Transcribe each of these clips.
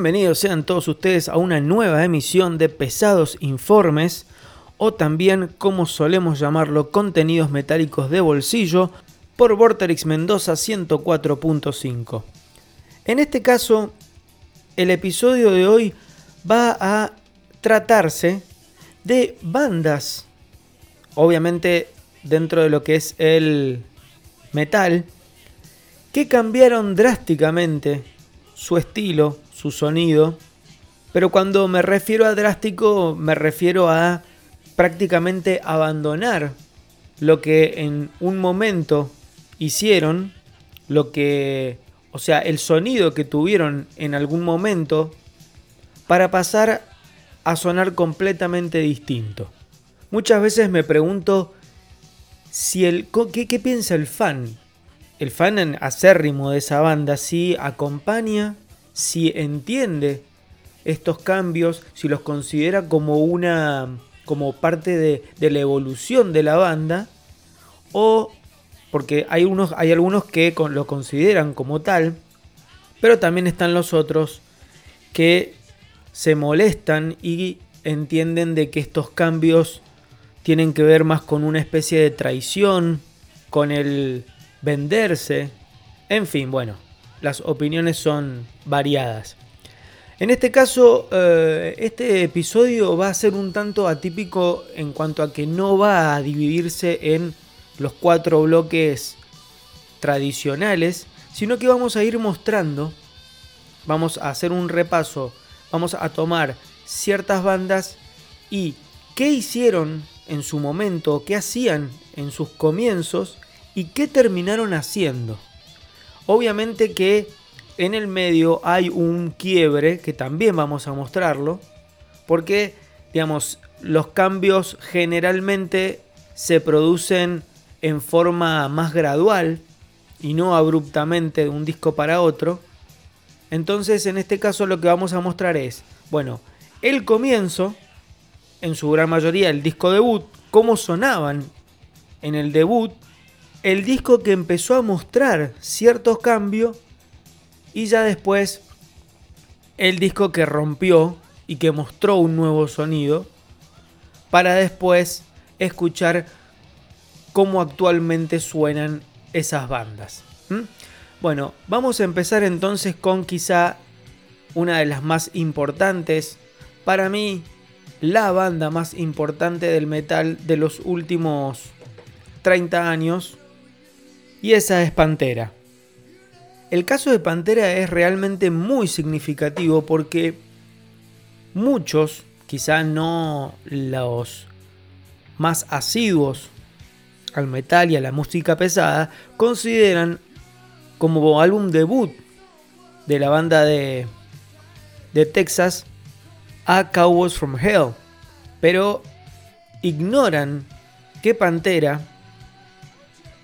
Bienvenidos sean todos ustedes a una nueva emisión de Pesados Informes, o también, como solemos llamarlo, contenidos metálicos de bolsillo, por Vorterix Mendoza 104.5. En este caso, el episodio de hoy va a tratarse de bandas, obviamente dentro de lo que es el metal, que cambiaron drásticamente su estilo, su sonido, pero cuando me refiero a drástico me refiero a prácticamente abandonar lo que en un momento hicieron, lo que, o sea, el sonido que tuvieron en algún momento, para pasar a sonar completamente distinto. Muchas veces me pregunto si el, ¿qué, piensa el fan? El fan acérrimo de esa banda, si acompaña, si entiende estos cambios, si los considera como una como parte de, de la evolución de la banda o porque hay, unos, hay algunos que lo consideran como tal, pero también están los otros que se molestan y entienden de que estos cambios tienen que ver más con una especie de traición, con el venderse, en fin, bueno, las opiniones son variadas. En este caso, eh, este episodio va a ser un tanto atípico en cuanto a que no va a dividirse en los cuatro bloques tradicionales, sino que vamos a ir mostrando, vamos a hacer un repaso, vamos a tomar ciertas bandas y qué hicieron en su momento, qué hacían en sus comienzos y qué terminaron haciendo. Obviamente que en el medio hay un quiebre que también vamos a mostrarlo, porque digamos, los cambios generalmente se producen en forma más gradual y no abruptamente de un disco para otro. Entonces, en este caso lo que vamos a mostrar es, bueno, el comienzo, en su gran mayoría el disco debut, cómo sonaban en el debut, el disco que empezó a mostrar ciertos cambios y ya después el disco que rompió y que mostró un nuevo sonido para después escuchar cómo actualmente suenan esas bandas. Bueno, vamos a empezar entonces con quizá una de las más importantes, para mí la banda más importante del metal de los últimos 30 años, y esa es Pantera. El caso de Pantera es realmente muy significativo porque muchos, quizá no los más asiduos al metal y a la música pesada, consideran como álbum debut de la banda de, Texas a Cowboys from Hell, pero ignoran que Pantera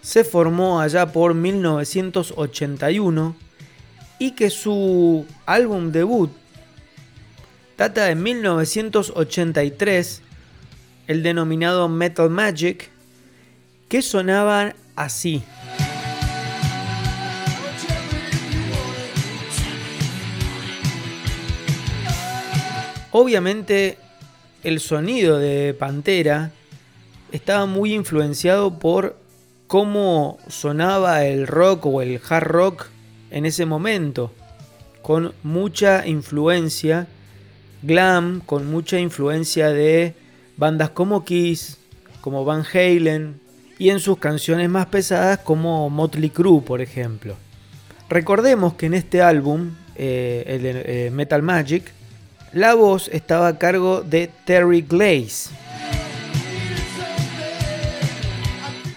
se formó allá por 1981 y que su álbum debut data de 1983, el denominado Metal Magic, que sonaban así. Obviamente el sonido de Pantera estaba muy influenciado por cómo sonaba el rock o el hard rock en ese momento, con mucha influencia glam, con mucha influencia de bandas como Kiss, como Van Halen, y en sus canciones más pesadas como Motley Crue, por ejemplo. Recordemos que en este álbum, eh, el de, eh, Metal Magic, la voz estaba a cargo de Terry Glaze.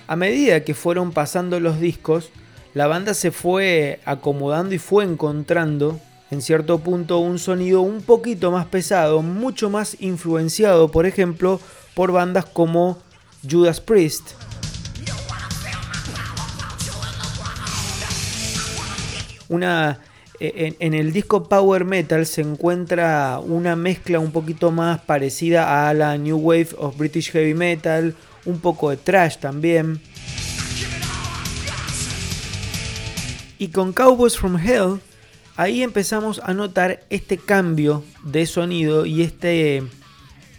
A medida que fueron pasando los discos, la banda se fue acomodando y fue encontrando en cierto punto un sonido un poquito más pesado, mucho más influenciado, por ejemplo, por bandas como Judas Priest, una en, el disco Power Metal se encuentra una mezcla un poquito más parecida a la New Wave of British Heavy Metal, un poco de trash también. Y con Cowboys from Hell ahí empezamos a notar este cambio de sonido y este... Eh,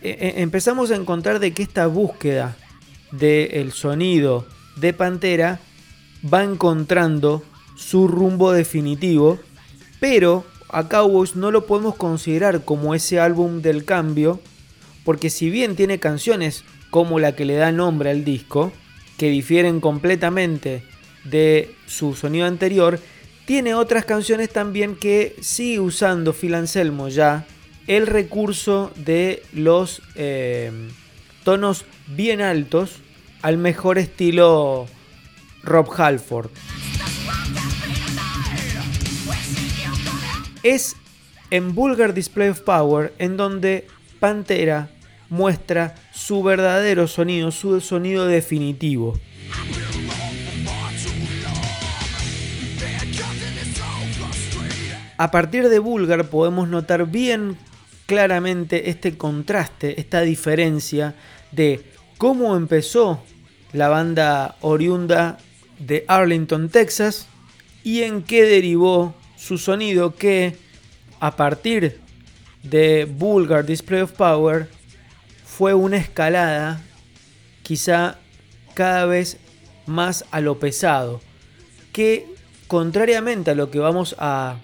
eh, empezamos a encontrar de que esta búsqueda del sonido de Pantera va encontrando su rumbo definitivo, pero a Cowboys no lo podemos considerar como ese álbum del cambio, porque si bien tiene canciones como la que le da nombre al disco, que difieren completamente de su sonido anterior, tiene otras canciones también que sigue usando Phil Anselmo ya el recurso de los eh, tonos bien altos al mejor estilo Rob Halford. Es en Vulgar Display of Power en donde Pantera muestra su verdadero sonido, su sonido definitivo. A partir de Vulgar podemos notar bien claramente este contraste, esta diferencia de cómo empezó la banda oriunda de Arlington, Texas, y en qué derivó su sonido que a partir de Vulgar Display of Power fue una escalada quizá cada vez más a lo pesado, que contrariamente a lo que vamos a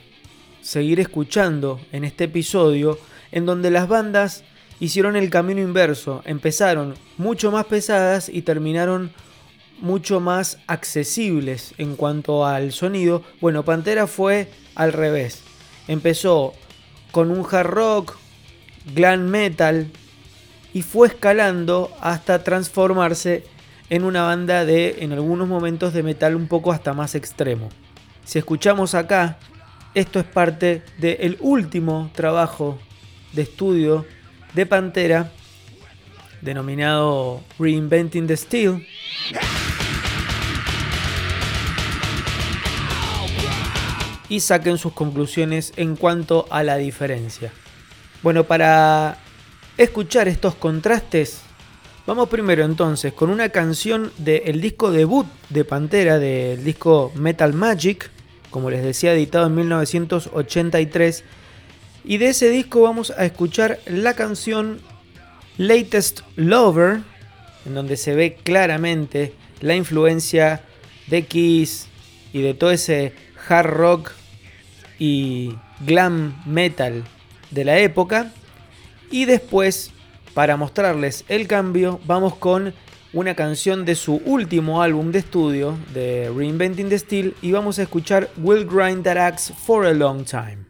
seguir escuchando en este episodio, en donde las bandas hicieron el camino inverso, empezaron mucho más pesadas y terminaron mucho más accesibles en cuanto al sonido. Bueno, Pantera fue al revés. Empezó con un hard rock, glam metal y fue escalando hasta transformarse en una banda de, en algunos momentos, de metal un poco hasta más extremo. Si escuchamos acá, esto es parte del último trabajo de estudio de Pantera, denominado Reinventing the Steel. Y saquen sus conclusiones en cuanto a la diferencia. Bueno, para escuchar estos contrastes, vamos primero entonces con una canción del disco debut de Pantera, del disco Metal Magic, como les decía, editado en 1983 y de ese disco vamos a escuchar la canción Latest Lover, en donde se ve claramente la influencia de Kiss y de todo ese hard rock y glam metal de la época. Y después, para mostrarles el cambio, vamos con una canción de su último álbum de estudio, de Reinventing the Steel, y vamos a escuchar Will Grind That Axe for a Long Time.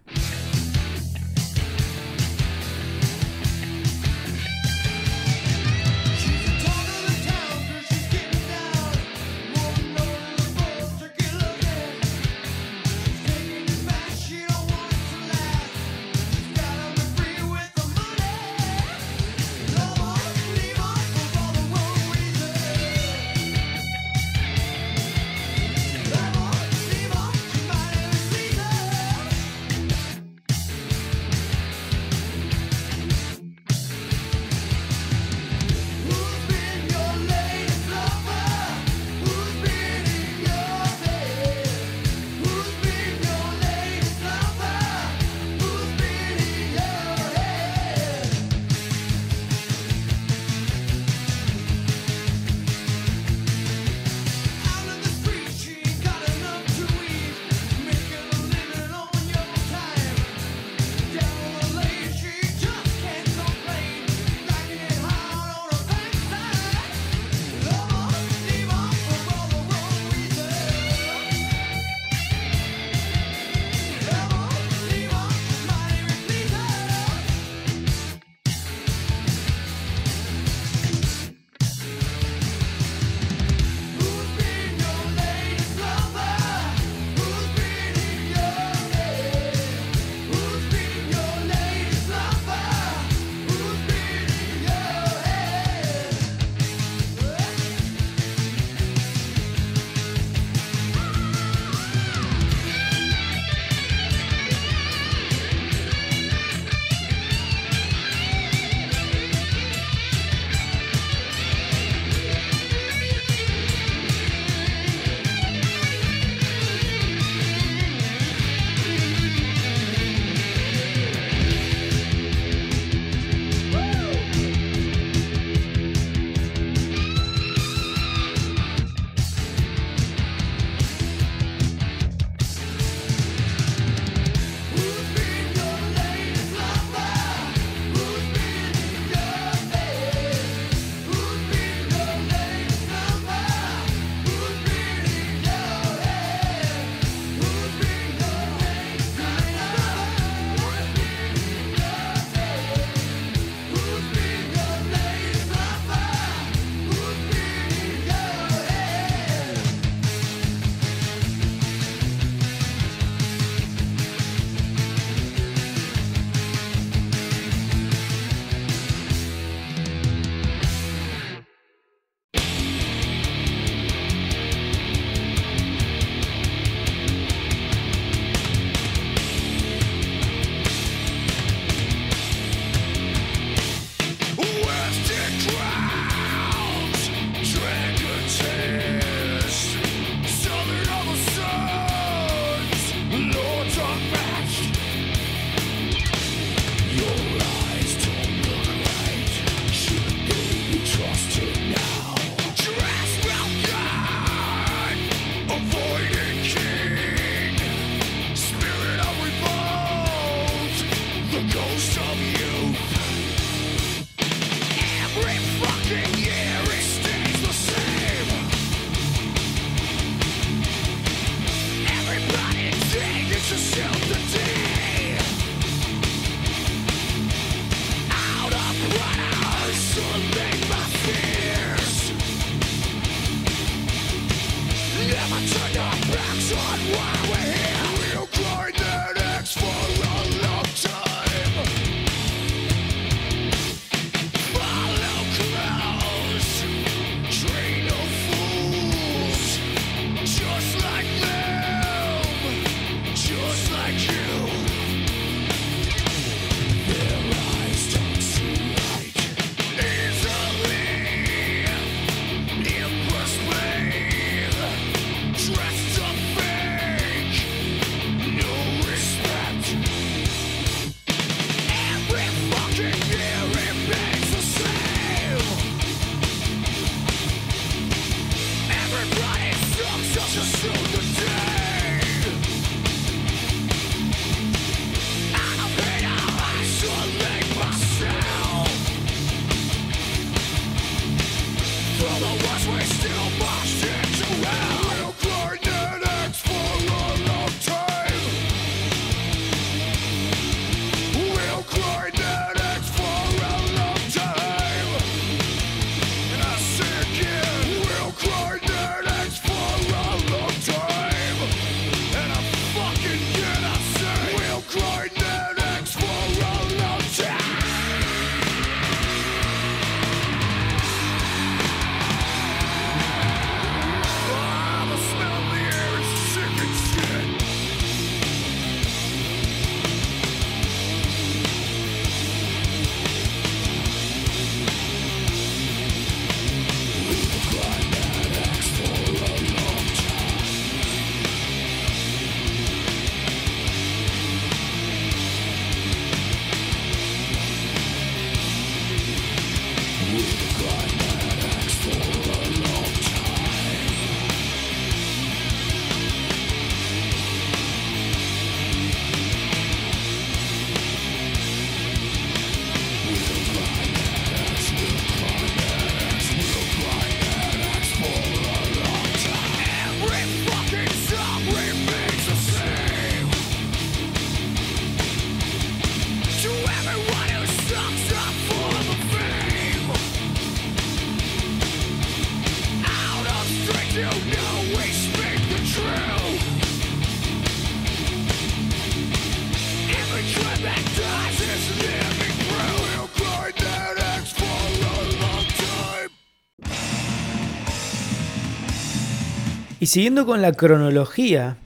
Y siguiendo con la cronología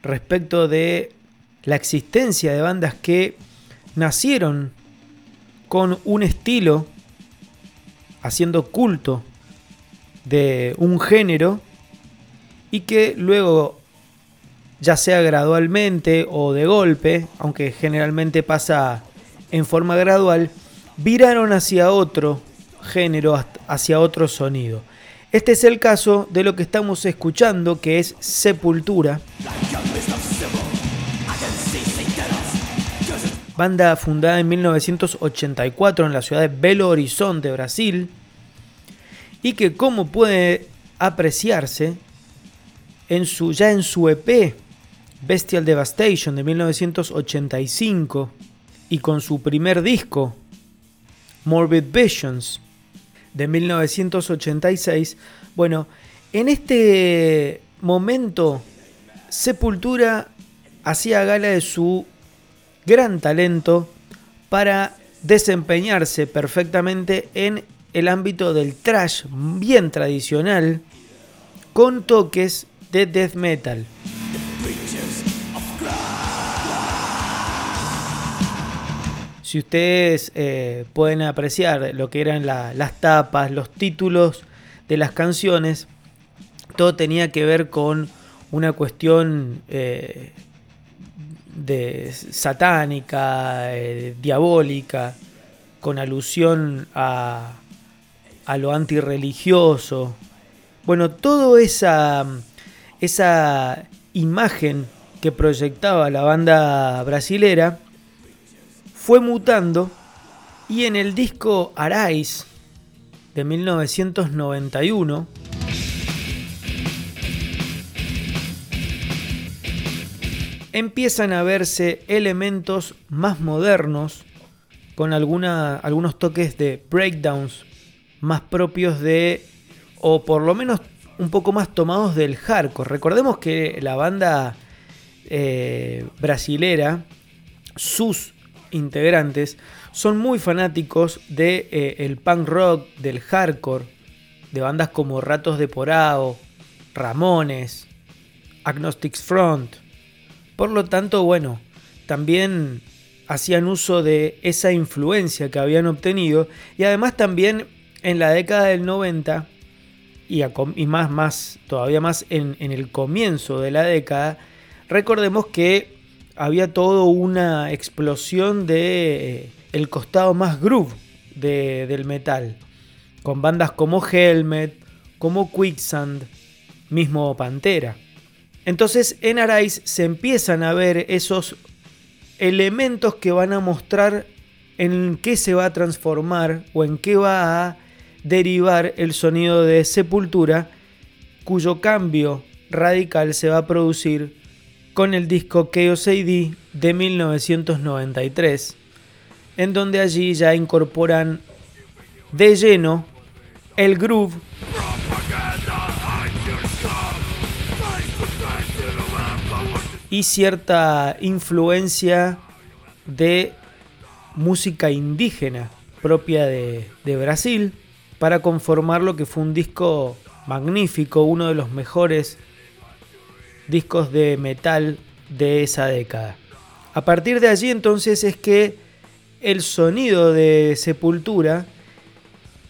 respecto de la existencia de bandas que nacieron con un estilo, haciendo culto de un género, y que luego, ya sea gradualmente o de golpe, aunque generalmente pasa en forma gradual, viraron hacia otro género, hacia otro sonido. Este es el caso de lo que estamos escuchando, que es Sepultura. Banda fundada en 1984 en la ciudad de Belo Horizonte, Brasil. Y que como puede apreciarse, en su, ya en su EP Bestial Devastation de 1985 y con su primer disco Morbid Visions de 1986. Bueno, en este momento Sepultura hacía gala de su gran talento para desempeñarse perfectamente en el ámbito del trash bien tradicional con toques de death metal. Si ustedes eh, pueden apreciar lo que eran las tapas, los títulos de las canciones, todo tenía que ver con una cuestión eh, de satánica, eh, diabólica, con alusión a, a lo antirreligioso. Bueno, toda esa, esa imagen que proyectaba la banda brasilera fue mutando y en el disco Arise de 1991 empiezan a verse elementos más modernos con algunos toques de breakdowns más propios de, o por lo menos un poco más tomados del hardcore. Recordemos que la banda eh, brasilera, sus integrantes son muy fanáticos de eh, punk rock, del hardcore, de bandas como Ratos de Porao, Ramones, Agnostics Front. Por lo tanto, bueno, también hacían uso de esa influencia que habían obtenido y además también en la década del 90 y, más, más, todavía más en el comienzo de la década, recordemos que había todo una explosión de eh, el costado más groove del metal, con bandas como Helmet, como Quicksand, mismo Pantera. Entonces en Arise se empiezan a ver esos elementos que van a mostrar en qué se va a transformar o en qué va a derivar el sonido de Sepultura, cuyo cambio radical se va a producir con el disco Chaos AD de 1993, en donde allí ya incorporan de lleno el groove y cierta influencia de música indígena propia de, de, Brasil para conformar lo que fue un disco magnífico, uno de los mejores discos de metal de esa década. A partir de allí entonces es que el sonido de Sepultura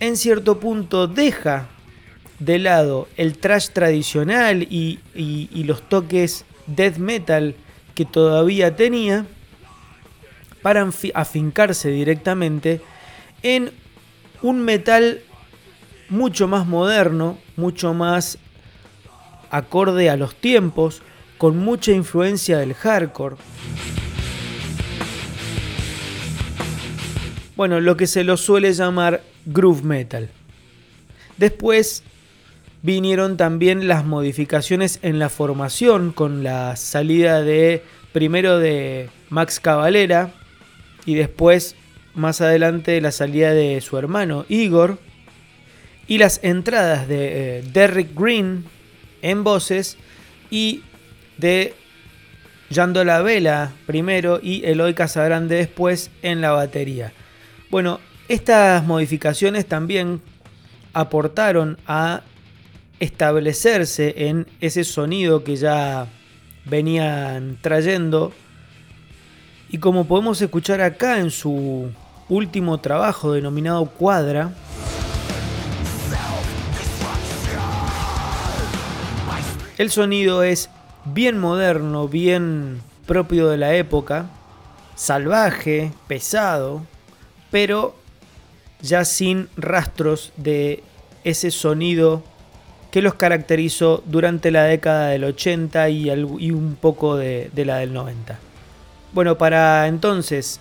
en cierto punto deja de lado el trash tradicional y, los toques death metal que todavía tenía para afincarse directamente en un metal mucho más moderno, mucho más acorde a los tiempos, con mucha influencia del hardcore. Bueno, lo que se lo suele llamar groove metal. Después vinieron también las modificaciones en la formación con la salida de primero de Max Cavalera y después más adelante la salida de su hermano Igor y las entradas de eh, Derrick Green en voces y de Yando la Vela primero y Eloy Casagrande después en la batería. Bueno, estas modificaciones también aportaron a establecerse en ese sonido que ya venían trayendo. Y como podemos escuchar acá en su último trabajo denominado Cuadra, el sonido es bien moderno, bien propio de la época, salvaje, pesado, pero ya sin rastros de ese sonido que los caracterizó durante la década del 80 y, un poco de, la del 90. Bueno, para entonces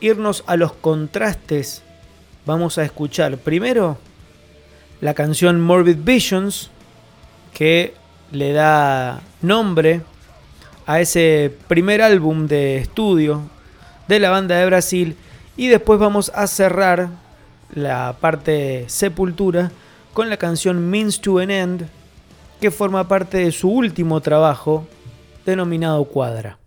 irnos a los contrastes, vamos a escuchar primero la canción Morbid Visions, que le da nombre a ese primer álbum de estudio de la banda de Brasil, y después vamos a cerrar la parte Sepultura con la canción Means to an End, que forma parte de su último trabajo denominado Cuadra.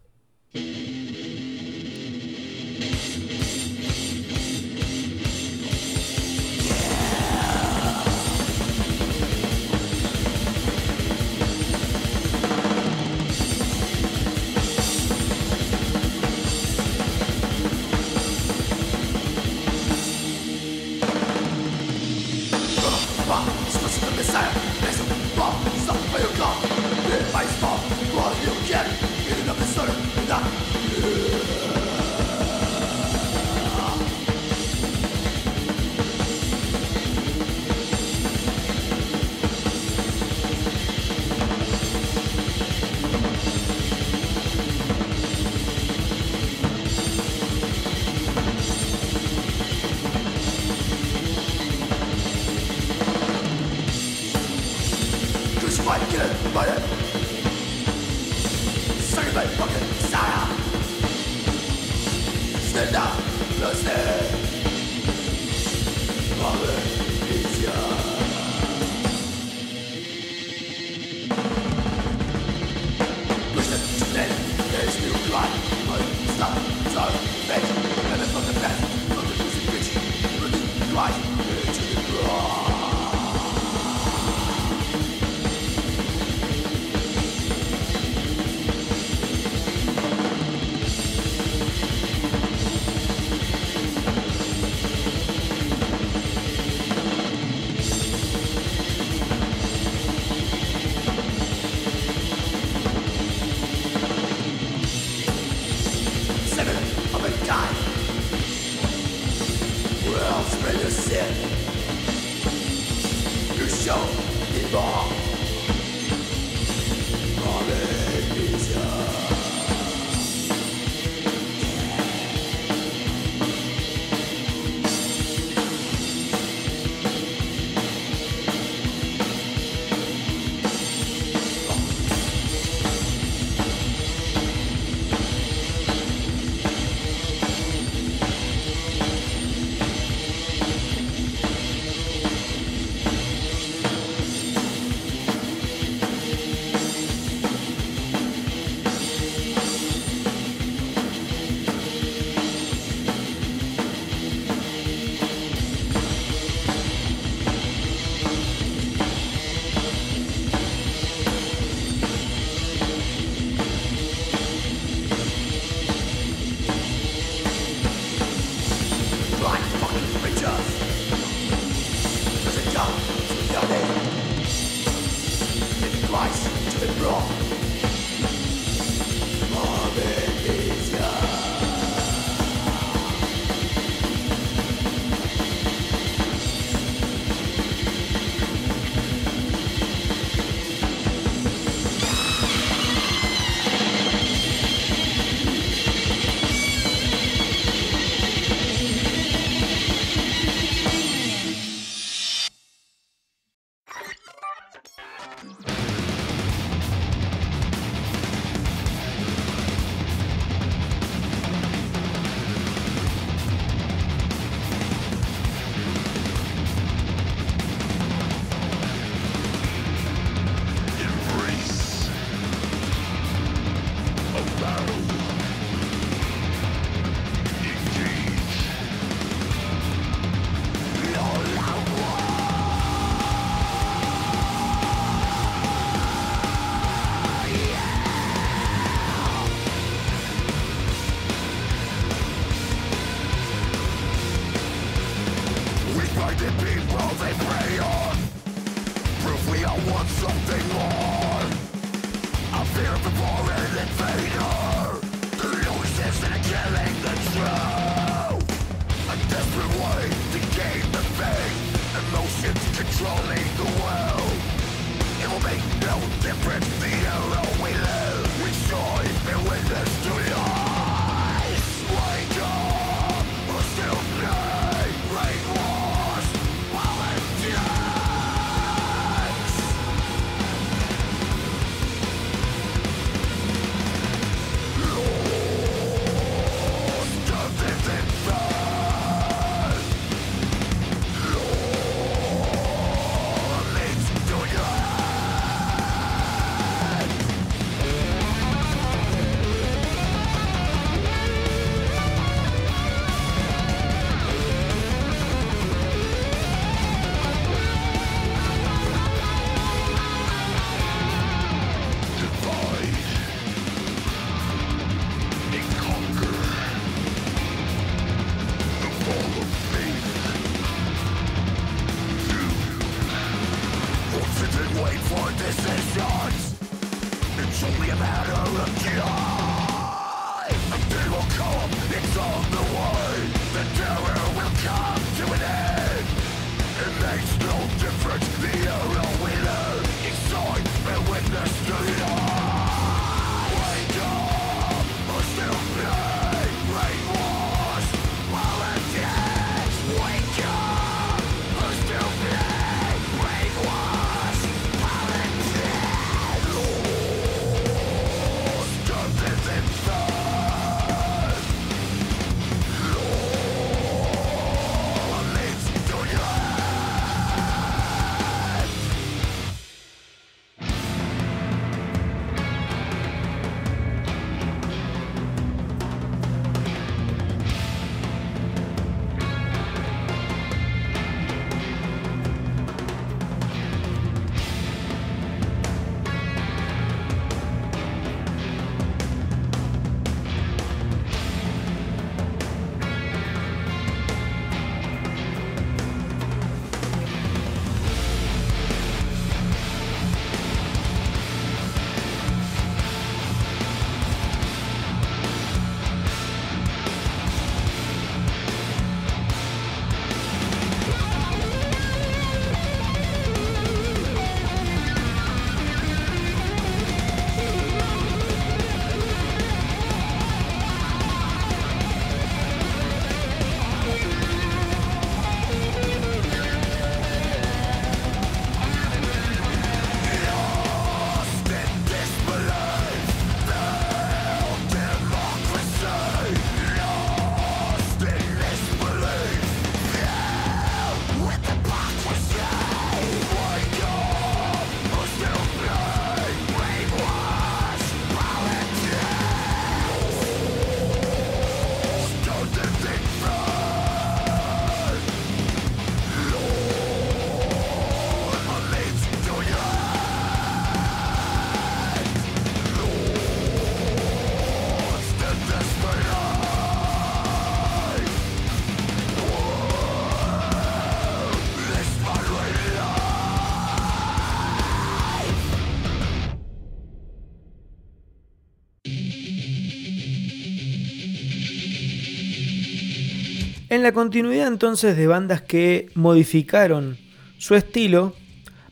En la continuidad entonces de bandas que modificaron su estilo,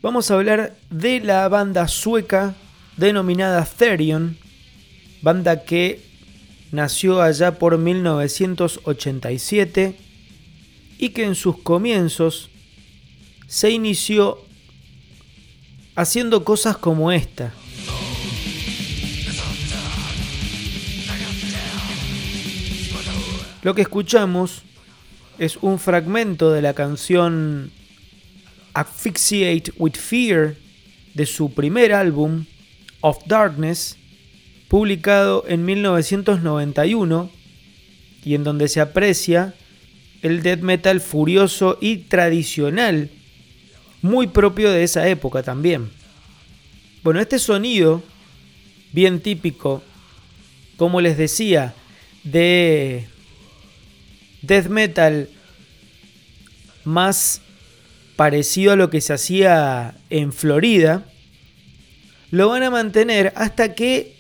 vamos a hablar de la banda sueca denominada Therion, banda que nació allá por 1987 y que en sus comienzos se inició haciendo cosas como esta. Lo que escuchamos es un fragmento de la canción Asphyxiate with Fear de su primer álbum, Of Darkness, publicado en 1991 y en donde se aprecia el death metal furioso y tradicional, muy propio de esa época también. Bueno, este sonido, bien típico, como les decía, de death metal más parecido a lo que se hacía en Florida, lo van a mantener hasta que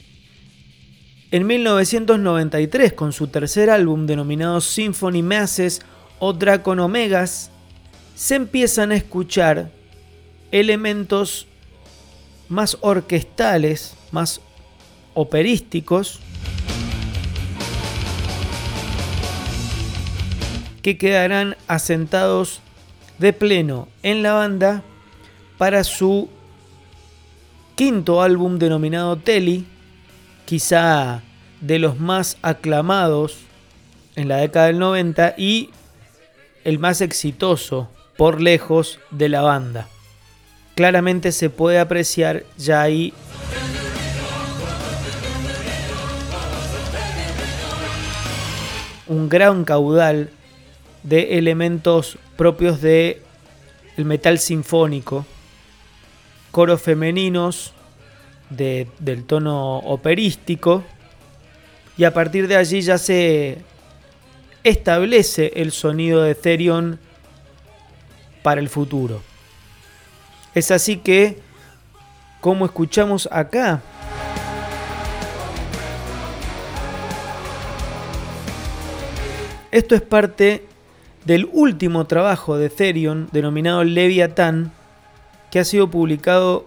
en 1993, con su tercer álbum denominado Symphony Masses o Dracon Omegas, se empiezan a escuchar elementos más orquestales, más operísticos, que quedarán asentados de pleno en la banda para su quinto álbum denominado Telly, quizá de los más aclamados en la década del 90 y el más exitoso por lejos de la banda. Claramente se puede apreciar ya ahí un gran caudal de elementos propios de el metal sinfónico, coros femeninos del tono operístico y a partir de allí ya se establece el sonido de Therion para el futuro. Es así que, como escuchamos acá, esto es parte del último trabajo de Therion denominado Leviathan que ha sido publicado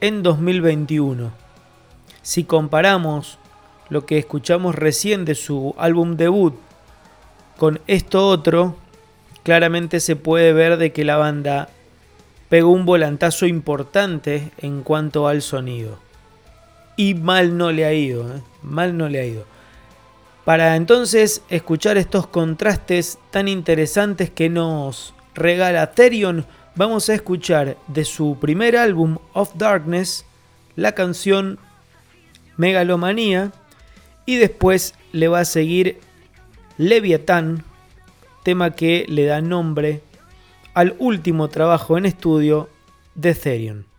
en 2021. Si comparamos lo que escuchamos recién de su álbum debut con esto otro, claramente se puede ver de que la banda pegó un volantazo importante en cuanto al sonido. Y mal no le ha ido, ¿eh? mal no le ha ido. Para entonces escuchar estos contrastes tan interesantes que nos regala Therion, vamos a escuchar de su primer álbum Of Darkness la canción Megalomanía y después le va a seguir Leviathan, tema que le da nombre al último trabajo en estudio de Therion.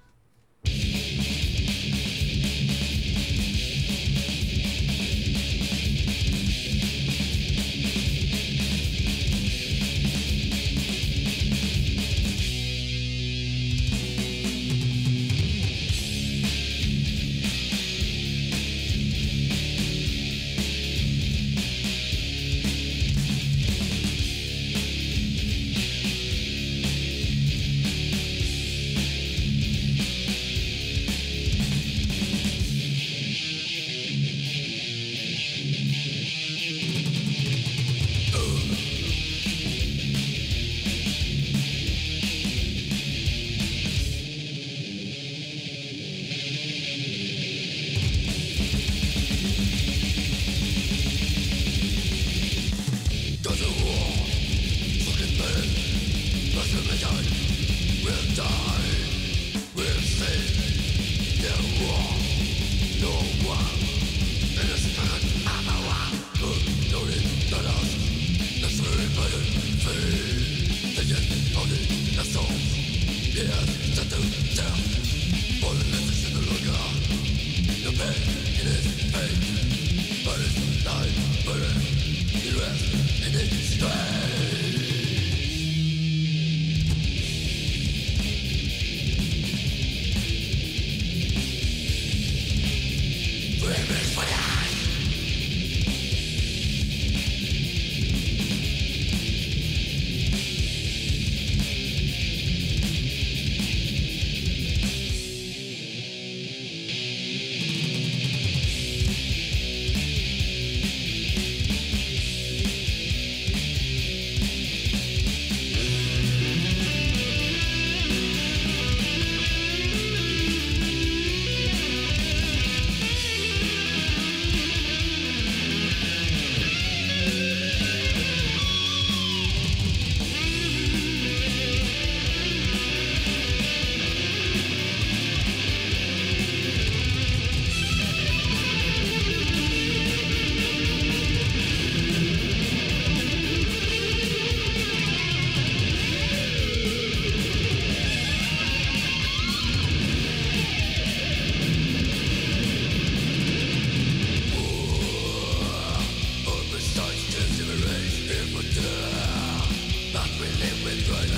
we live with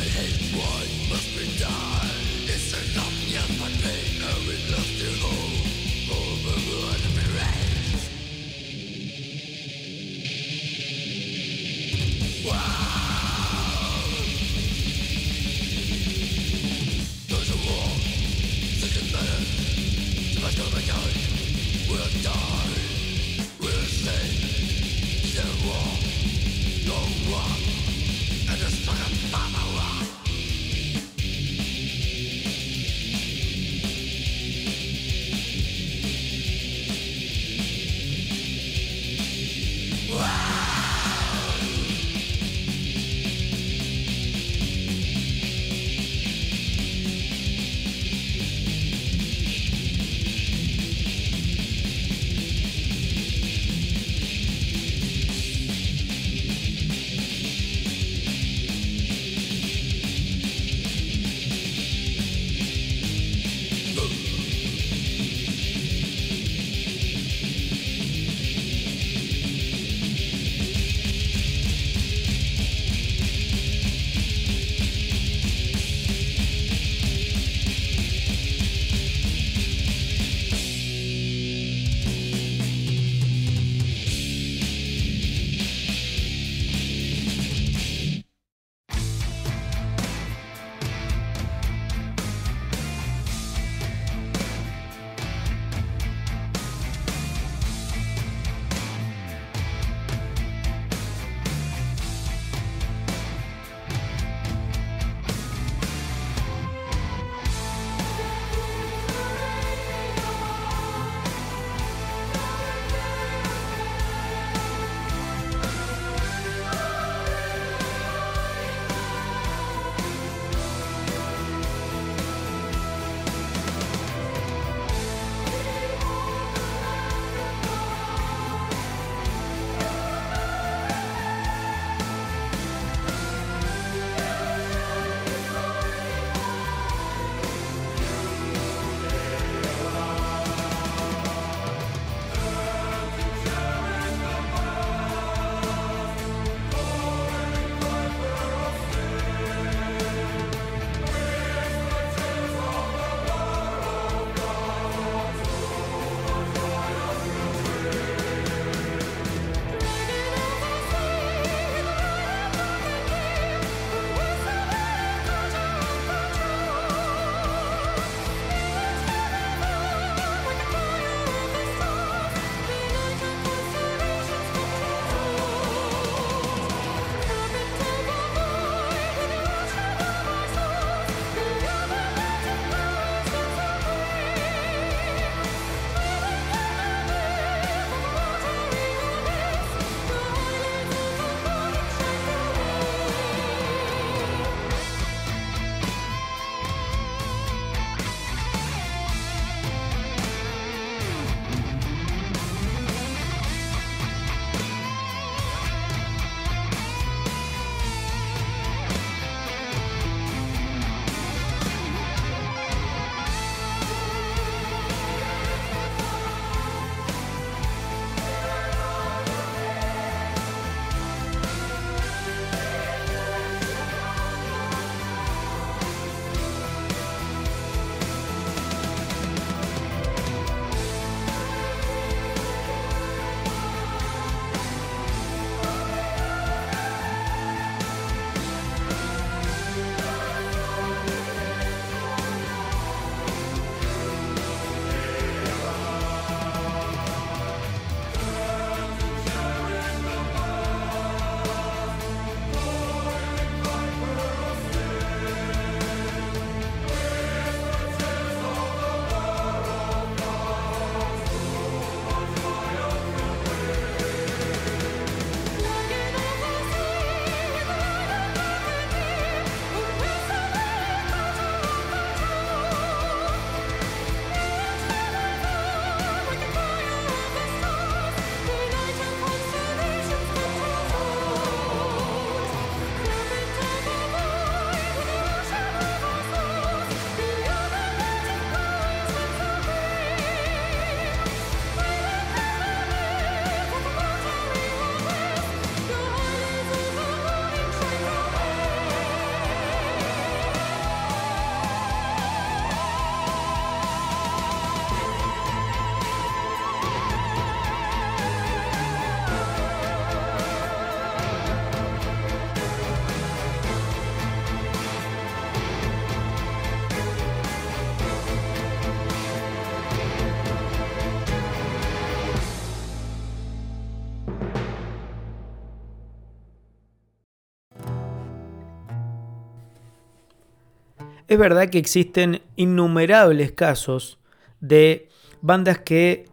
Es verdad que existen innumerables casos de bandas que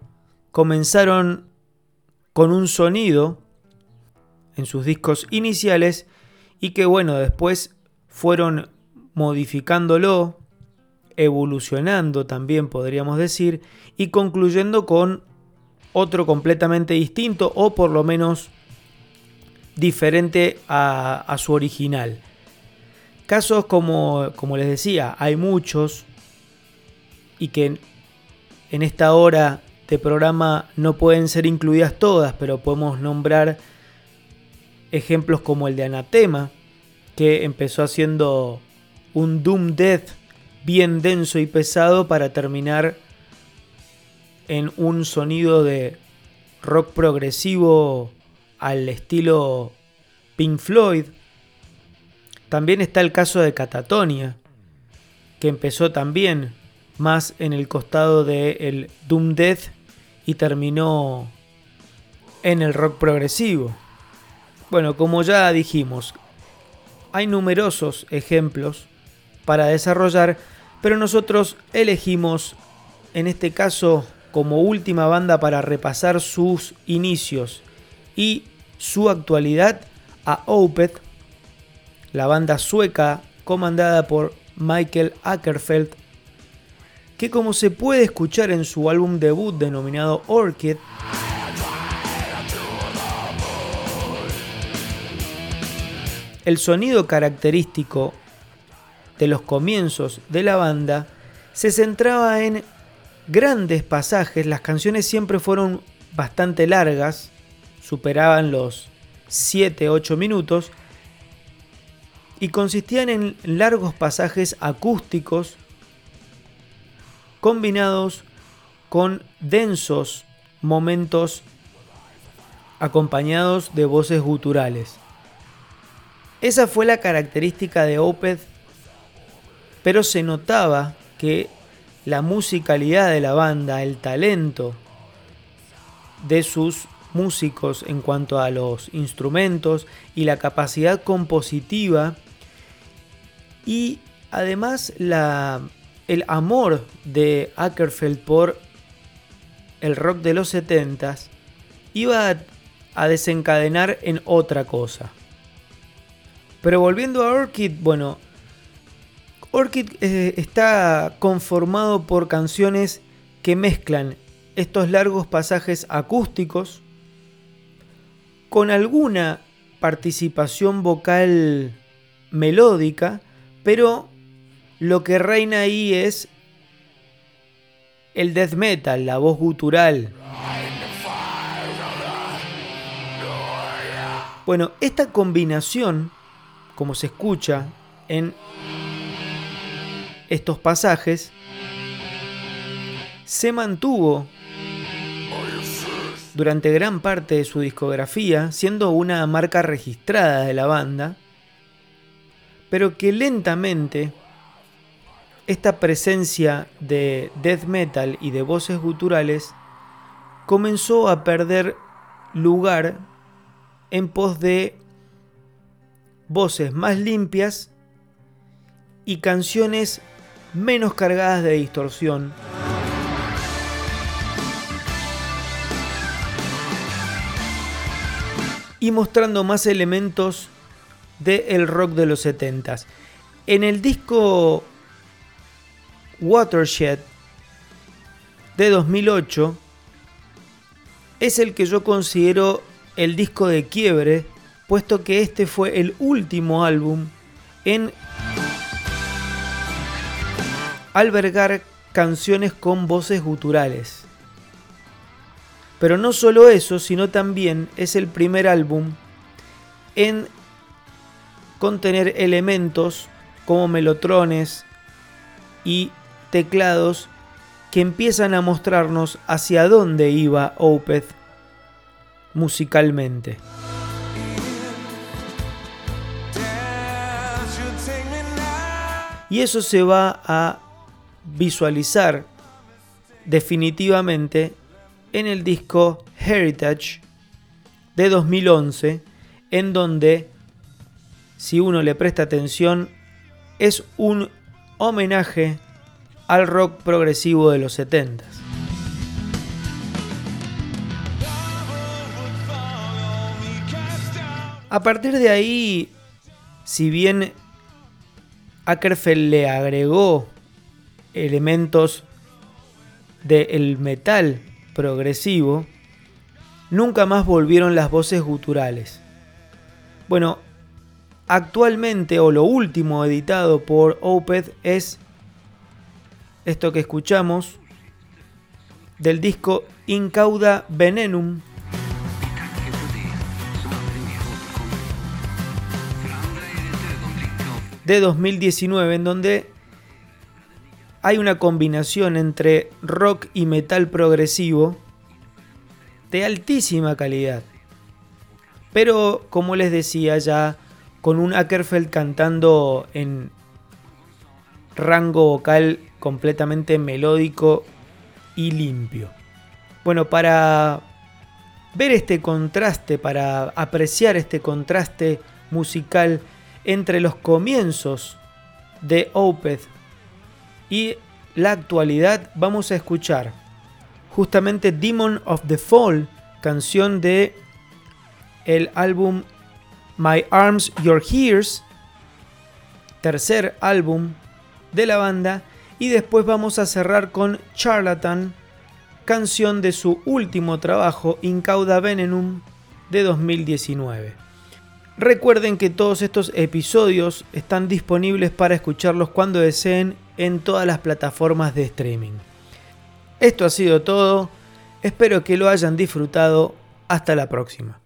comenzaron con un sonido en sus discos iniciales y que bueno, después fueron modificándolo, evolucionando también podríamos decir, y concluyendo con otro completamente distinto o por lo menos diferente a, su original. Casos como, como les decía, hay muchos y que en esta hora de programa no pueden ser incluidas todas, pero podemos nombrar ejemplos como el de Anatema, que empezó haciendo un Doom Death bien denso y pesado para terminar en un sonido de rock progresivo al estilo Pink Floyd. También está el caso de Catatonia, que empezó también más en el costado del el Doom Death y terminó en el rock progresivo. Bueno, como ya dijimos, hay numerosos ejemplos para desarrollar, pero nosotros elegimos en este caso como última banda para repasar sus inicios y su actualidad a Opeth, la banda sueca comandada por Michael Ackerfeld, que como se puede escuchar en su álbum debut denominado Orchid, el sonido característico de los comienzos de la banda se centraba en grandes pasajes, las canciones siempre fueron bastante largas, superaban los 7-8 minutos, y consistían en largos pasajes acústicos combinados con densos momentos acompañados de voces guturales. Esa fue la característica de Opeth, pero se notaba que la musicalidad de la banda, el talento de sus músicos en cuanto a los instrumentos y la capacidad compositiva y además el amor de Ackerfeld por el rock de los 70s iba a, desencadenar en otra cosa. Pero volviendo a Orchid, bueno, Orchid eh, está conformado por canciones que mezclan estos largos pasajes acústicos con alguna participación vocal melódica, pero lo que reina ahí es el death metal, la voz gutural. Bueno, esta combinación, como se escucha en estos pasajes, se mantuvo durante gran parte de su discografía, siendo una marca registrada de la banda, pero que lentamente esta presencia de death metal y de voces guturales comenzó a perder lugar en pos de voces más limpias y canciones menos cargadas de distorsión. Y mostrando más elementos del rock de los 70s. En el disco Watershed de 2008 es el que yo considero el disco de quiebre, puesto que este fue el último álbum en albergar canciones con voces guturales. Pero no solo eso, sino también es el primer álbum en contener elementos como melotrones y teclados que empiezan a mostrarnos hacia dónde iba Opeth musicalmente. Y eso se va a visualizar definitivamente en el disco Heritage de 2011, en donde, si uno le presta atención, es un homenaje al rock progresivo de los 70. A partir de ahí, si bien Ackerfeld le agregó elementos del metal progresivo, nunca más volvieron las voces guturales. Bueno, actualmente o lo último editado por Opeth es esto que escuchamos del disco Incauda Venenum de 2019 en donde hay una combinación entre rock y metal progresivo de altísima calidad. Pero como les decía ya con un Ackerfeld cantando en rango vocal completamente melódico y limpio. Bueno, para ver este contraste, para apreciar este contraste musical entre los comienzos de Opeth y la actualidad, vamos a escuchar justamente Demon of the Fall, canción de el álbum My Arms Your Hears, tercer álbum de la banda, y después vamos a cerrar con Charlatan, canción de su último trabajo, Incauda Venenum, de 2019. Recuerden que todos estos episodios están disponibles para escucharlos cuando deseen en todas las plataformas de streaming. Esto ha sido todo, espero que lo hayan disfrutado, hasta la próxima.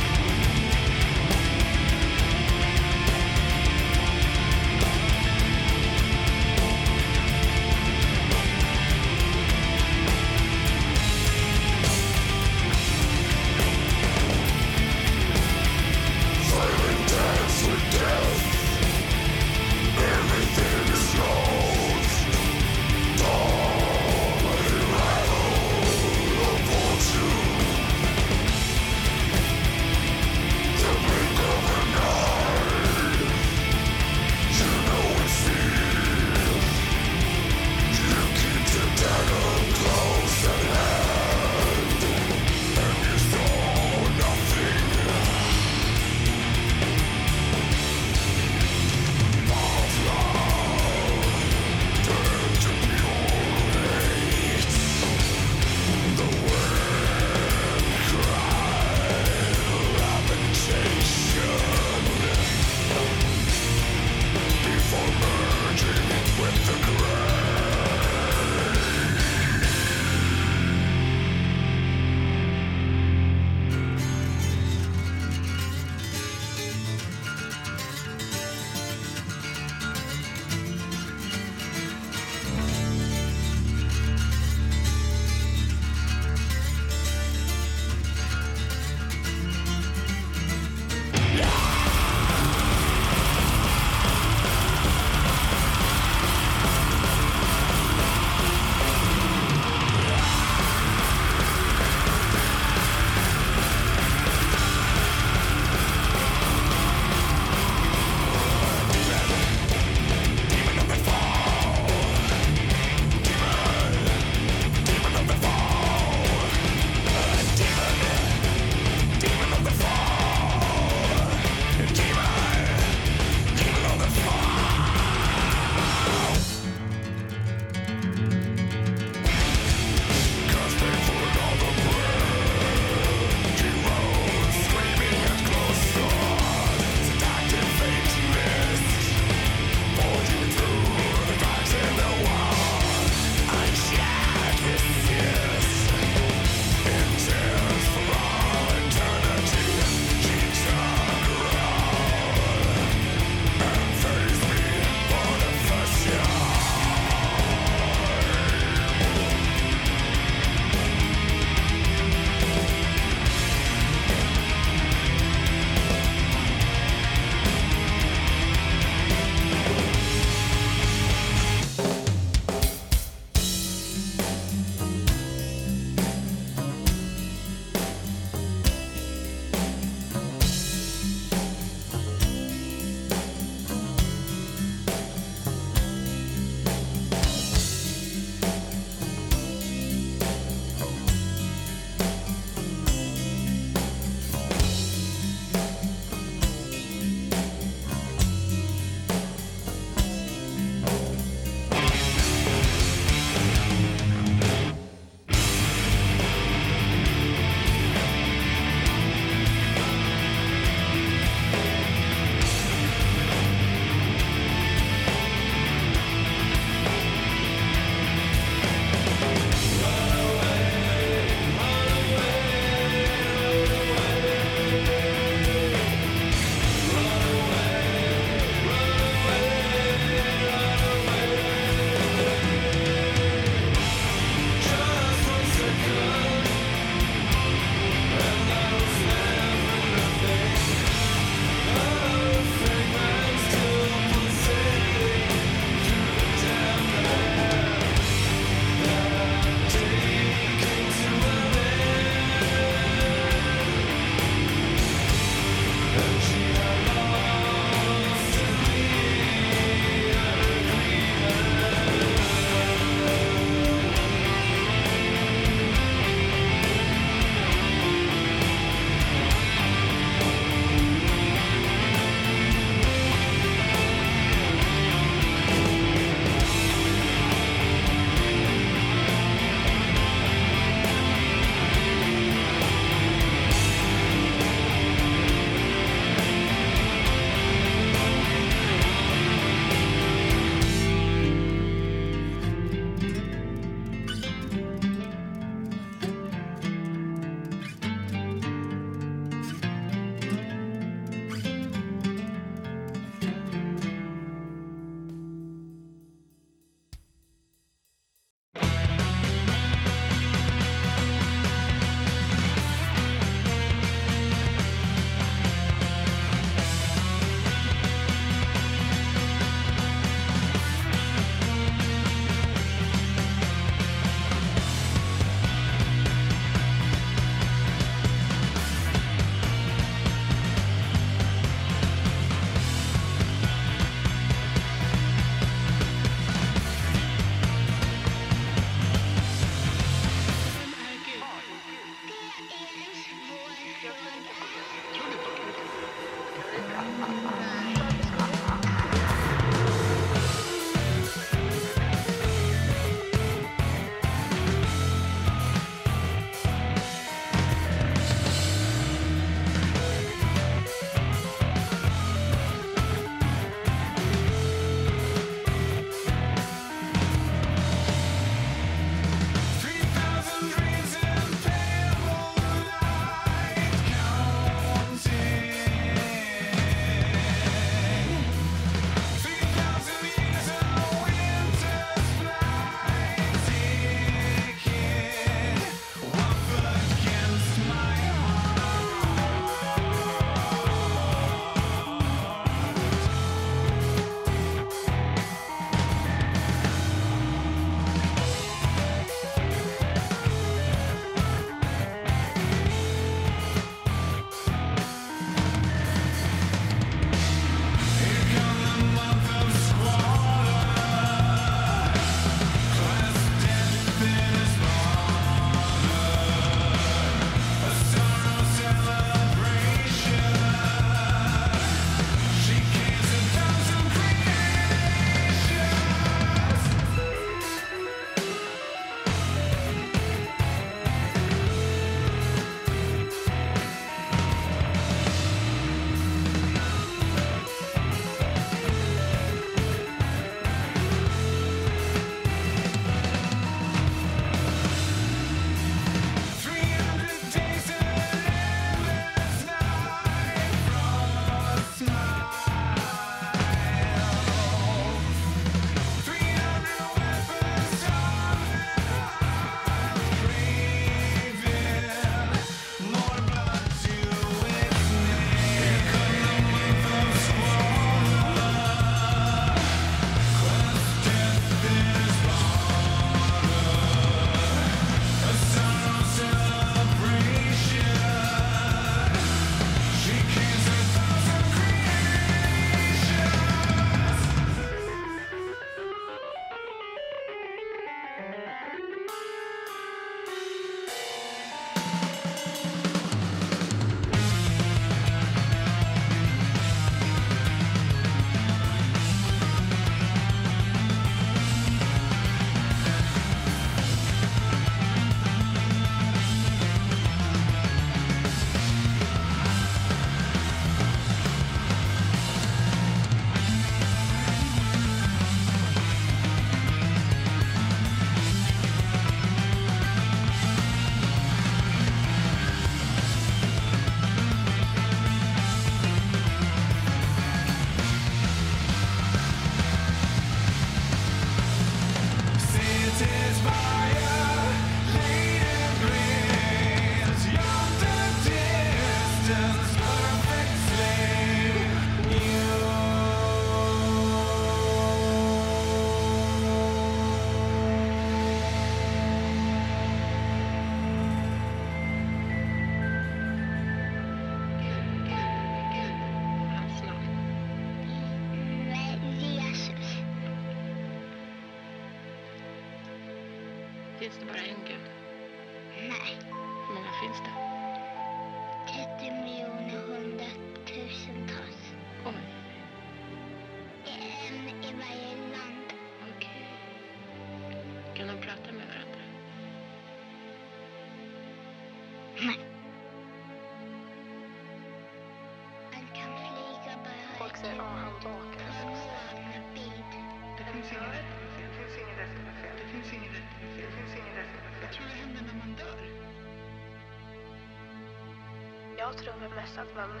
Mest att man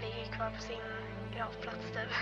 ligger kvar på sin gravplats typ.